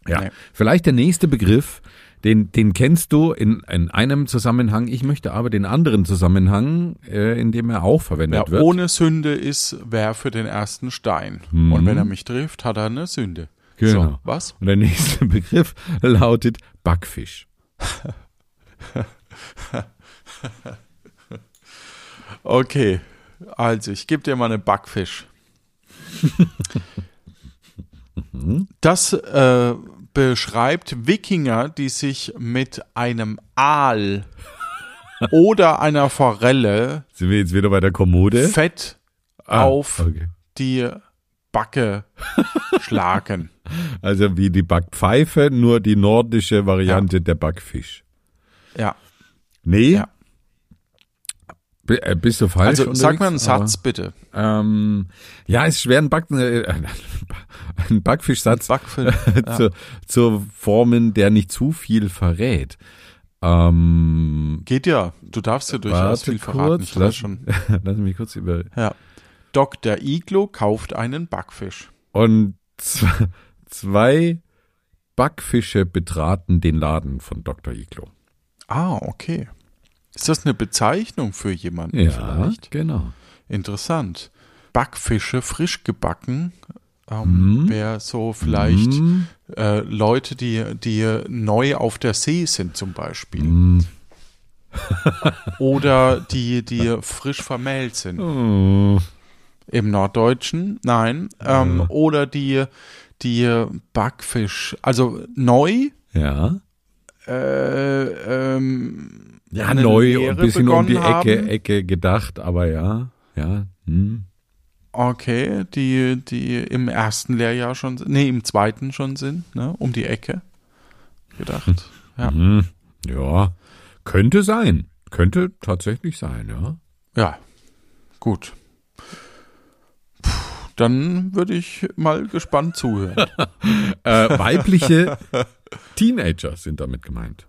ja,
Nee.
vielleicht der nächste Begriff, den, den kennst du in, in einem Zusammenhang. Ich möchte aber den anderen Zusammenhang, äh, in dem er auch verwendet
Wer
wird.
ohne Sünde ist, werfe den ersten Stein.
Mhm.
Und wenn er mich trifft, hat er eine Sünde.
Genau.
So, was?
Und der nächste Begriff lautet Backfisch.
Okay, also ich gebe dir mal einen Backfisch. Das äh, beschreibt Wikinger, die sich mit einem Aal oder einer Forelle
Sind wir jetzt wieder bei der Kommode?
fett
Ah,
auf
Okay.
die Backe schlagen.
Also wie die Backpfeife, nur die nordische Variante der Backfisch.
Ja,
Nee.
Ja.
Äh, bist du falsch?
also sag mal einen
unterwegs?
Satz bitte.
Aber, ähm, ja, ist schwer, einen, Back äh, einen Backfischsatz
Backfisch. Ja.
zu, zu formen, der nicht zu viel verrät. Ähm,
Geht ja. Du darfst ja durchaus viel verraten.
kurz,
Ich
lass,
schon.
lass mich kurz über...
Ja. Dr. Iglo kauft einen Backfisch.
Und zwei Backfische betraten den Laden von Dr. Iglo.
Ah, okay. Ist das eine Bezeichnung für jemanden
Ja,
vielleicht?
genau.
Interessant. Backfische frisch gebacken ähm,
Mhm.
wäre so vielleicht
Mm,
äh, Leute, die, die neu auf der See sind zum Beispiel.
mm.
Oder die, die frisch vermählt sind.
Oh.
Im Norddeutschen, nein. Ähm,
Ja.
Oder die, die Backfisch, also neu,
Ja.
äh, ähm,
Ja, neu,
Lehre
ein bisschen um die Ecke,
haben.
Ecke gedacht, aber ja, ja. Hm.
Okay, die, die im ersten Lehrjahr schon, nee, im zweiten schon sind, ne, um die Ecke gedacht. Ja,
Mhm. Ja, könnte sein. Könnte tatsächlich sein, ja.
ja, gut. Puh, dann würde ich mal gespannt zuhören.
Äh, weibliche Teenager sind damit gemeint.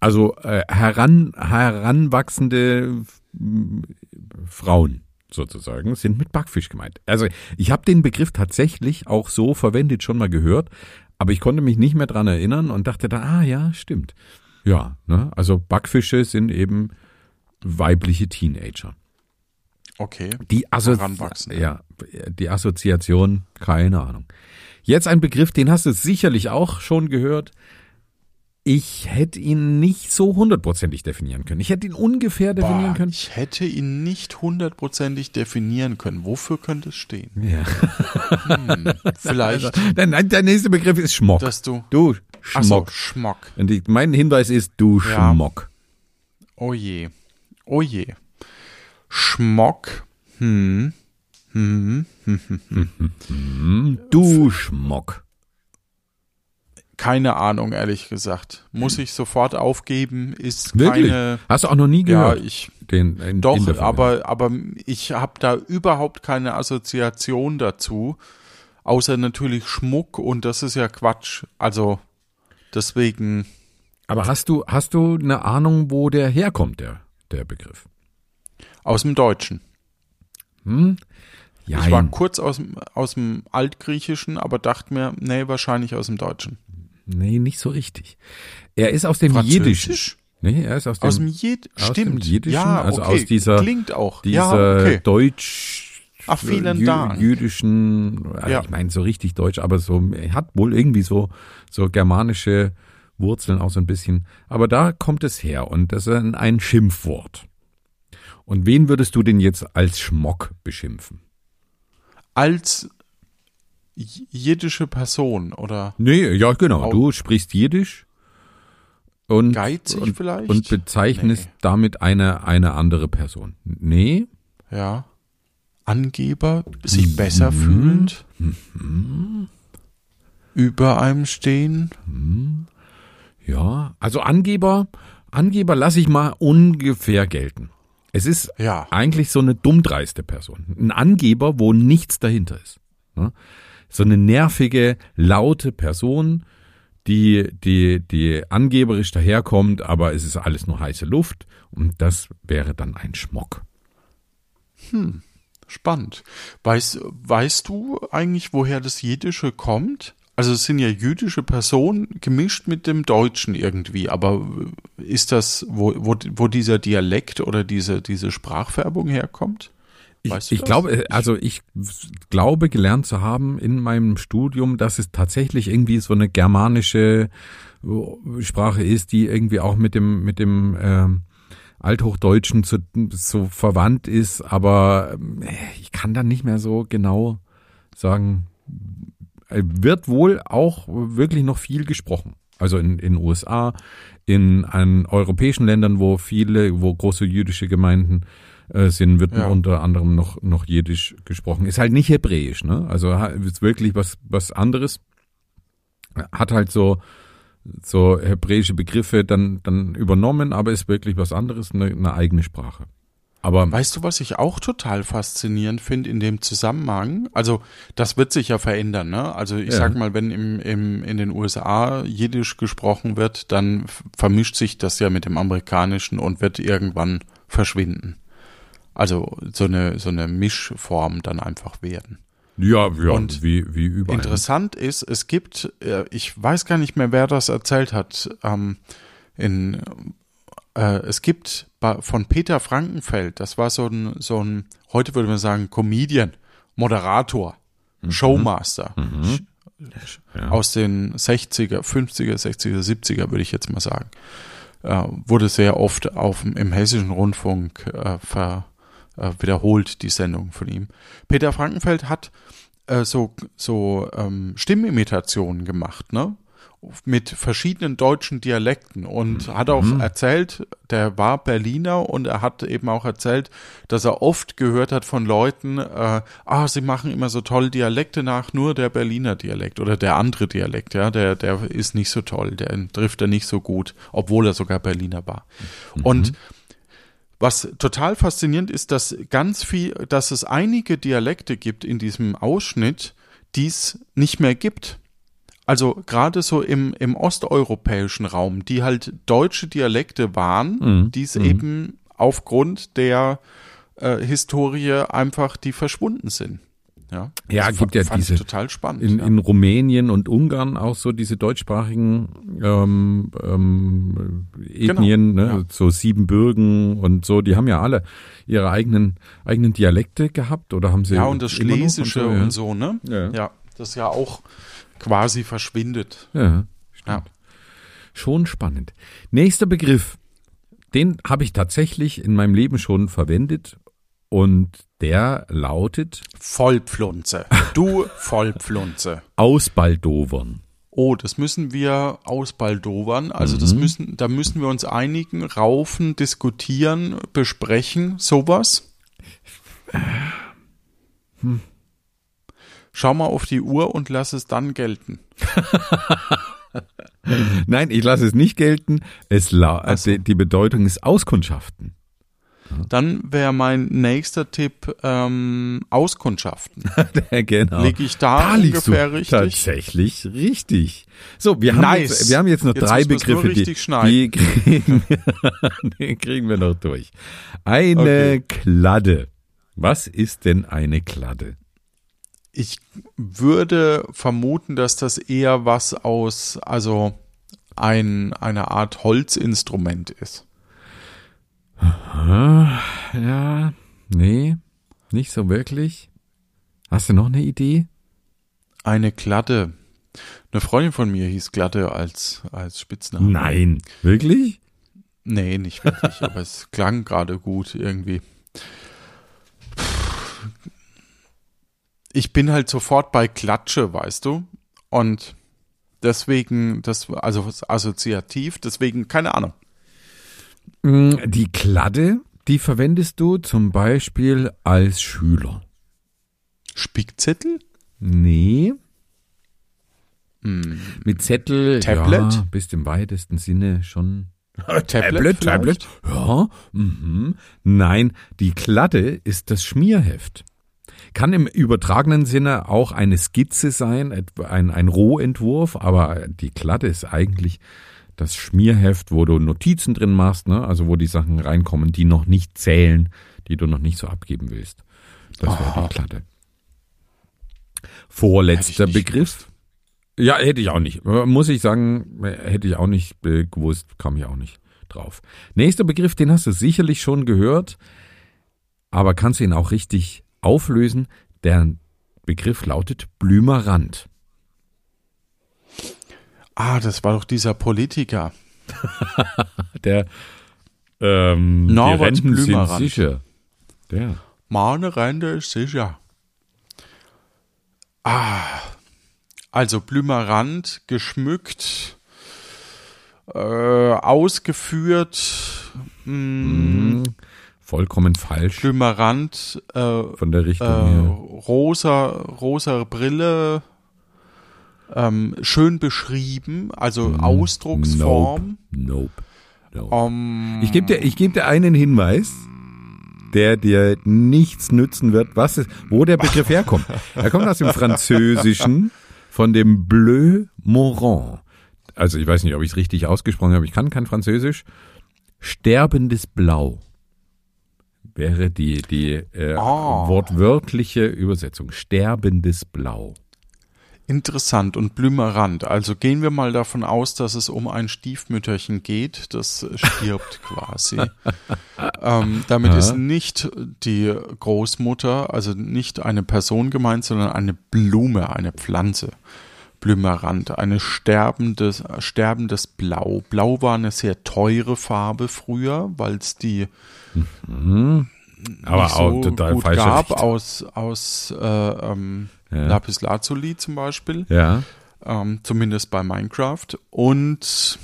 Also äh, heran, heranwachsende Frauen sozusagen sind mit Backfisch gemeint. Also ich habe den Begriff tatsächlich auch so verwendet schon mal gehört, aber ich konnte mich nicht mehr dran erinnern und dachte da, ah ja, stimmt. Ja, ne? also Backfische sind eben weibliche Teenager.
Okay.
Die, Asso
Heranwachsende.
ja, die Assoziation, keine Ahnung. Jetzt ein Begriff, den hast du sicherlich auch schon gehört. Ich hätte ihn nicht so hundertprozentig definieren können. Ich hätte ihn ungefähr definieren
Boah,
können.
ich hätte ihn nicht hundertprozentig definieren können. Wofür könnte es stehen?
Ja.
Hm, vielleicht,
Der, nein, der nächste Begriff ist Schmock.
dass du.
du
Ach so,
Schmock.
Schmock.
Und die, mein Hinweis ist, du
Ja.
Schmock.
Oh je. Oh je. Schmock. Hm. Hm.
Hm, Du Schmock.
Keine Ahnung, ehrlich gesagt. Muss ich sofort aufgeben, ist
Wirklich?
keine.
Hast du auch noch nie
Ja,
gehört?
ich.
den, in
Doch, aber, aber ich habe da überhaupt keine Assoziation dazu. Außer natürlich Schmuck und das ist ja Quatsch. Also deswegen.
Aber hast du, hast du eine Ahnung, wo der herkommt, der, der Begriff?
Aus dem Deutschen.
Hm? Ja,
Ich war kurz aus, aus dem Altgriechischen, aber dachte mir, nee, wahrscheinlich aus dem Deutschen.
Nee, nicht so richtig. Er ist aus dem? Jiddischen. Nee, er ist aus dem,
Aus dem Jid
aus dem
Stimmt.
Jiddischen,
ja,
also
okay.
aus dieser-
Klingt auch.
dieser
ja, okay.
deutsch
Ach, vielen
jü-
Dank.
jüdischen, äh,
Ja.
ich meine so richtig deutsch, aber so er hat wohl irgendwie so so germanische Wurzeln auch so ein bisschen. Aber da kommt es her und das ist ein, Schimpfwort. Und wen würdest du denn jetzt als Schmock beschimpfen?
Als jiddische Person oder
Nee, ja genau.
Au-
Du sprichst Jiddisch und
geizig
und,
vielleicht?
und bezeichnest damit eine eine andere Person. Nee,
ja. Angeber, sich
Mhm.
besser fühlend, über einem stehen.
Ja, also Angeber, Angeber lasse ich mal ungefähr gelten. Es ist
Ja.
eigentlich so eine dummdreiste Person. Ein Angeber, wo nichts dahinter ist. Ne? So eine nervige, laute Person, die, die, die angeberisch daherkommt, aber es ist alles nur heiße Luft und das wäre dann ein Schmock.
Spannend. Weißt, weißt du eigentlich, woher das Jiddische kommt? Also es sind ja jüdische Personen gemischt mit dem Deutschen irgendwie, aber ist das, wo, wo, wo dieser Dialekt oder diese, diese Sprachfärbung herkommt?
Ich,
Weißt
ich
das?
glaube, also ich glaube gelernt zu haben in meinem Studium, dass es tatsächlich irgendwie so eine germanische äh, Sprache ist, die irgendwie auch mit dem mit dem ähm, Althochdeutschen so, so verwandt ist, aber ähm, ich kann da nicht mehr so genau sagen. Äh, Wird wohl auch wirklich noch viel gesprochen. Also in in USA, in an europäischen Ländern, wo viele, wo große jüdische Gemeinden äh, sind, wird
Ja.
unter anderem noch noch Jiddisch gesprochen. Ist halt nicht Hebräisch, ne? Also ist wirklich was was anderes. Hat halt so so hebräische Begriffe dann dann übernommen, aber ist wirklich was anderes, eine, eine eigene Sprache. Aber
Weißt du, was ich auch total faszinierend finde in dem Zusammenhang? Also, das wird sich ja verändern, ne? Also, ich
Ja.
sag mal, wenn im, im, in den USA Jiddisch gesprochen wird, dann vermischt sich das ja mit dem Amerikanischen und wird irgendwann verschwinden. Also, so eine, so eine Mischform dann einfach werden.
ja, ja,
Und
wie wie überall.
Interessant ist, es gibt, äh, ich weiß gar nicht mehr, wer das erzählt hat, ähm, in, äh, es gibt von Peter Frankenfeld, das war so ein, so ein, heute würde man sagen, Comedian, Moderator, Showmaster. Sch-
Ja.
Aus den 60er, 50er, 60er, 70er würde ich jetzt mal sagen. Äh, wurde sehr oft auf, im hessischen Rundfunk äh, ver, äh, wiederholt, die Sendung von ihm. Peter Frankenfeld hat äh, so, so ähm, Stimmimitationen gemacht, ne? Mit verschiedenen deutschen Dialekten und hat auch erzählt, der war Berliner und er hat eben auch erzählt, dass er oft gehört hat von Leuten, äh, ah, sie machen immer so toll Dialekte nach, nur der Berliner Dialekt oder der andere Dialekt, ja, der, der ist nicht so toll, der trifft er nicht so gut, obwohl er sogar Berliner war. Und was total faszinierend ist, dass ganz viel, dass es einige Dialekte gibt in diesem Ausschnitt, die es nicht mehr gibt. Also gerade so im, im osteuropäischen Raum, die halt deutsche Dialekte waren,
Mhm.
die es eben aufgrund der äh, Historie einfach, die verschwunden sind. Ja,
Ja,
Das
gibt ja diese-
total spannend.
In,
ja.
in Rumänien und Ungarn auch so diese deutschsprachigen ähm, ähm, Ethnien,
Genau,
ne?
ja.
so Siebenbürgen und so, die haben ja alle ihre eigenen eigenen Dialekte gehabt oder haben sie
ja, und das Schlesische und so,
ja.
ne?
Ja.
Ja, das ja auch quasi verschwindet.
Ja, stimmt.
Ja.
Schon spannend. Nächster Begriff, den habe ich tatsächlich in meinem Leben schon verwendet und der lautet
Vollpflunze. Du Vollpflunze.
Ausbaldowern.
Oh, das müssen wir ausbaldowern. Also das müssen, da müssen wir uns einigen, raufen, diskutieren, besprechen, sowas. Schau mal auf die Uhr und lass es dann gelten.
Nein, ich lasse es nicht gelten. Es la
Ach so.
die, die Bedeutung ist Auskundschaften.
Dann wäre mein nächster Tipp ähm, Auskundschaften.
genau.
Liege ich da,
du
ungefähr richtig?
tatsächlich richtig. So, wir haben,
Nice.
jetzt, wir haben jetzt noch
Jetzt
drei Begriffe, die, die, kriegen, die kriegen wir noch durch. Eine
Okay.
Kladde. Was ist denn eine Kladde?
Ich würde vermuten, dass das eher was aus, also ein, eine Art Holzinstrument ist.
Ja, nee, nicht so wirklich. Hast du noch eine Idee?
Eine Glatte. Eine Freundin von mir hieß Glatte als, als Spitzname.
Nein. Wirklich?
Nee, nicht wirklich, aber es klang gerade gut irgendwie. Ich bin halt sofort bei Klatsche, weißt du? Und deswegen, das, also assoziativ, deswegen, keine Ahnung.
Mm, Die Kladde, die verwendest du zum Beispiel als Schüler.
Spickzettel?
Nee.
Hm.
Mit Zettel,
Tablet?
ja, bist im weitesten Sinne schon.
Tablet
Tablet, ja. Mhm. Nein, die Kladde ist das Schmierheft. Kann im übertragenen Sinne auch eine Skizze sein, ein, ein Rohentwurf, aber die Kladde ist eigentlich das Schmierheft, wo du Notizen drin machst, ne? also wo die Sachen reinkommen, die noch nicht zählen, die du noch nicht so abgeben willst. Das wäre die. Vorletzter
Hätte ich nicht
Begriff. Ja, hätte ich auch nicht. Muss ich sagen, hätte ich auch nicht äh, gewusst, kam ich auch nicht drauf. Nächster Begriff, den hast du sicherlich schon gehört, aber kannst du ihn auch richtig auflösen? Der Begriff lautet Blümerand.
Ah, das war doch dieser Politiker.
Der ähm,
Norbert
die Renten sind
Blümerand.
sicher. Der.
Meine Rente ist sicher. Ah, also Blümerand, geschmückt, äh, ausgeführt, mh,
Mhm. Vollkommen falsch
Blümerand, äh,
von der
äh,
Richtung her.
rosa, rosa Brille, ähm, schön beschrieben, also
Mhm.
Ausdrucksform.
Nope. nope.
Ähm,
Ich gebe dir, ich geb dir einen Hinweis, der dir nichts nützen wird, was es, wo der Begriff herkommt. Er kommt aus dem Französischen von dem Bleu Morand. Also ich weiß nicht, ob ich es richtig ausgesprochen habe, ich kann kein Französisch. Sterbendes Blau wäre die, die äh,
Ah.
wortwörtliche Übersetzung. Sterbendes Blau.
Interessant und Blümerand. Also gehen wir mal davon aus, dass es um ein Stiefmütterchen geht, das stirbt quasi. ähm, damit
Ja.
ist nicht die Großmutter, also nicht eine Person gemeint, sondern eine Blume, eine Pflanze. Blümerand, eine sterbendes, sterbendes Blau. Blau war eine sehr teure Farbe früher, weil es die
Aber
nicht so
auch total
gut gab,
Richtung.
aus, aus äh, ähm,
Ja.
Lapis Lazuli zum Beispiel
Ja.
ähm, zumindest bei Minecraft. Und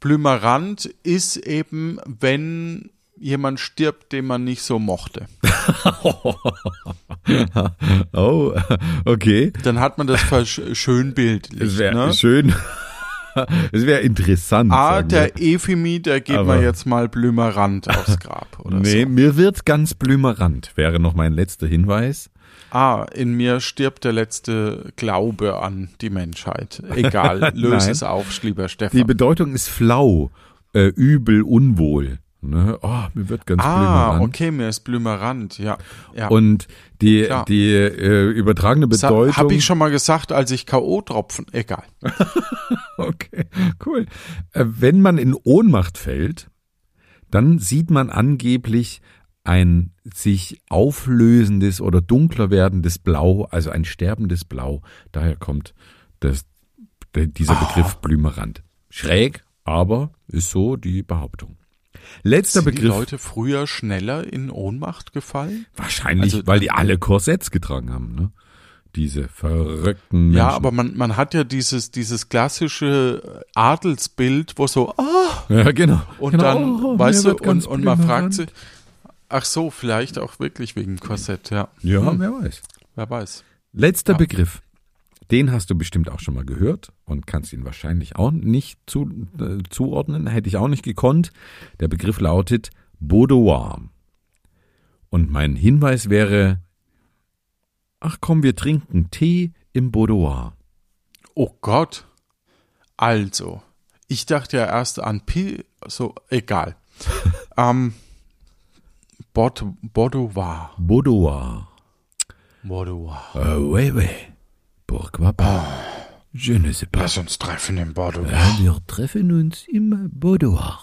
Blümerand ist eben, wenn jemand stirbt, den man nicht so mochte.
oh, okay.
Dann hat man das versch- schön bildlich.
Es wäre
Ne?
schön. Es wäre interessant.
Ah, der Efimi, der geht mal jetzt mal Blümerand aufs Grab. Oder
Nee,
so.
mir wird ganz blümerant, wäre noch mein letzter Hinweis.
Ah, in mir stirbt der letzte Glaube an die Menschheit. Egal, löse es auf, lieber
Die
Stefan.
Bedeutung ist flau, äh, übel, unwohl. Ne? Oh, mir wird ganz
Ah,
blümerant.
okay, mir ist Blümerant, ja. ja.
Und die,
Klar.
die äh, übertragene Bedeutung.
Habe ich schon mal gesagt, als ich K.O.-Tropfen, egal.
Okay, cool. Äh, Wenn man in Ohnmacht fällt, dann sieht man angeblich ein sich auflösendes oder dunkler werdendes Blau, also ein sterbendes Blau. Daher kommt das, der, dieser Begriff Blümerand. Schräg, aber ist so die Behauptung. Letzter
Sind die
Begriff.
Leute früher schneller in Ohnmacht gefallen?
Wahrscheinlich,
Also-
weil die alle Korsetts getragen haben, ne? Diese verrückten Menschen.
Ja, aber man, man hat ja dieses, dieses klassische Adelsbild, wo so, ah,
Ja, genau.
und
genau.
dann,
Oh,
weißt du, und, und man fragt sich, ach so, vielleicht auch wirklich wegen Korsett, ja.
Ja,
Hm,
wer weiß.
wer weiß.
Letzter
Ja.
Begriff. Den hast du bestimmt auch schon mal gehört und kannst ihn wahrscheinlich auch nicht zu, äh, zuordnen. Hätte ich auch nicht gekonnt. Der Begriff lautet Boudoir. Und mein Hinweis wäre, ach komm, wir trinken Tee im Boudoir.
Oh Gott. Also, ich dachte ja erst an Pi, so, egal. ähm, Bord, Boudoir.
Boudoir.
Boudoir.
Euh, oui, oui. Pourquoi pas? Je ne sais pas.
Lass uns treffen im Boudoir.
Ja, wir treffen uns im Boudoir.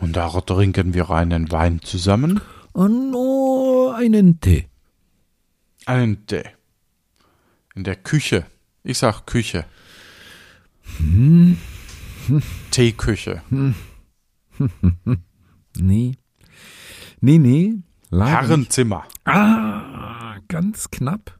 Und da trinken wir einen Wein zusammen.
Und oh, einen Tee.
Einen Tee. In der Küche. Ich sag Küche. Teeküche.
Nee. Nee, nee. Leider nicht.
Herrenzimmer.
Ah, ganz knapp.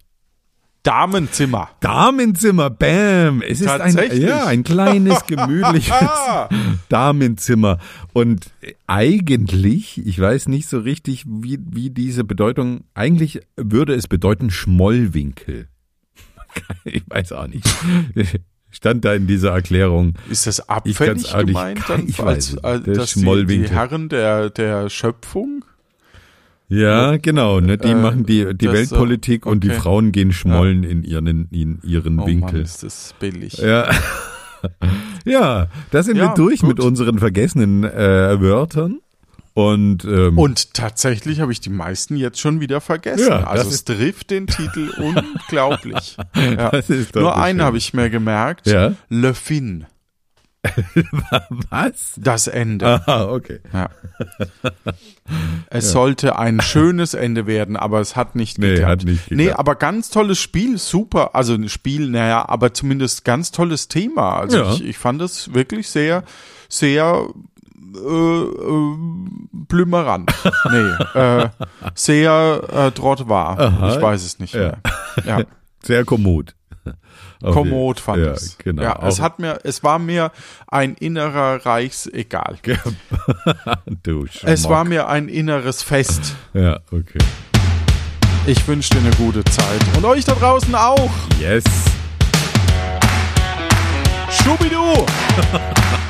Damenzimmer.
Damenzimmer, bam. Es ist ein, ja, ein kleines, gemütliches Damenzimmer. Und eigentlich, ich weiß nicht so richtig, wie, wie diese Bedeutung, eigentlich würde es bedeuten Schmollwinkel. Ich weiß auch nicht. Stand da in dieser Erklärung.
Ist das
Ich
abfällig
nicht-
gemeint? Dann,
ich
als,
weiß
als.
Der
dass die, die. Herren der, der Schöpfung?
Ja, genau. Ne? Die
Äh,
machen die, die
das,
Weltpolitik und die
okay.
Frauen gehen schmollen in ihren, in ihren
Oh
Winkel.
Mann, ist das billig.
Ja. ja, da sind wir
Ja,
durch
gut.
mit unseren vergessenen äh, Wörtern. Und, ähm,
Und tatsächlich habe ich die meisten jetzt schon wieder vergessen.
Ja,
also es trifft den Titel unglaublich. Ja.
das ist doch
Nur einen habe ich mir gemerkt.
Ja.
Le Fin.
Was?
Das Ende.
Aha, okay.
Ja. Es sollte ein schönes Ende werden, aber es hat nicht
Nee,
geklappt.
hat nicht
Nee,
geklappt.
aber ganz tolles Spiel, super. Also ein Spiel, naja, aber zumindest ganz tolles Thema. Also
Ja.
ich, ich fand es wirklich sehr, sehr äh, äh, blümerant. nee, äh, sehr äh, drott war.
Aha.
Ich weiß es nicht
Ja.
mehr. Ja.
Sehr kommod.
Kommod fand
ja,
es.
Genau.
Ja, es hat mir, es war mir ein innerer Reichsegal.
du
Es
Schmock.
war mir ein inneres Fest.
Ja, okay.
Ich wünsche dir eine gute Zeit. Und euch da draußen auch.
Yes.
Schubidu!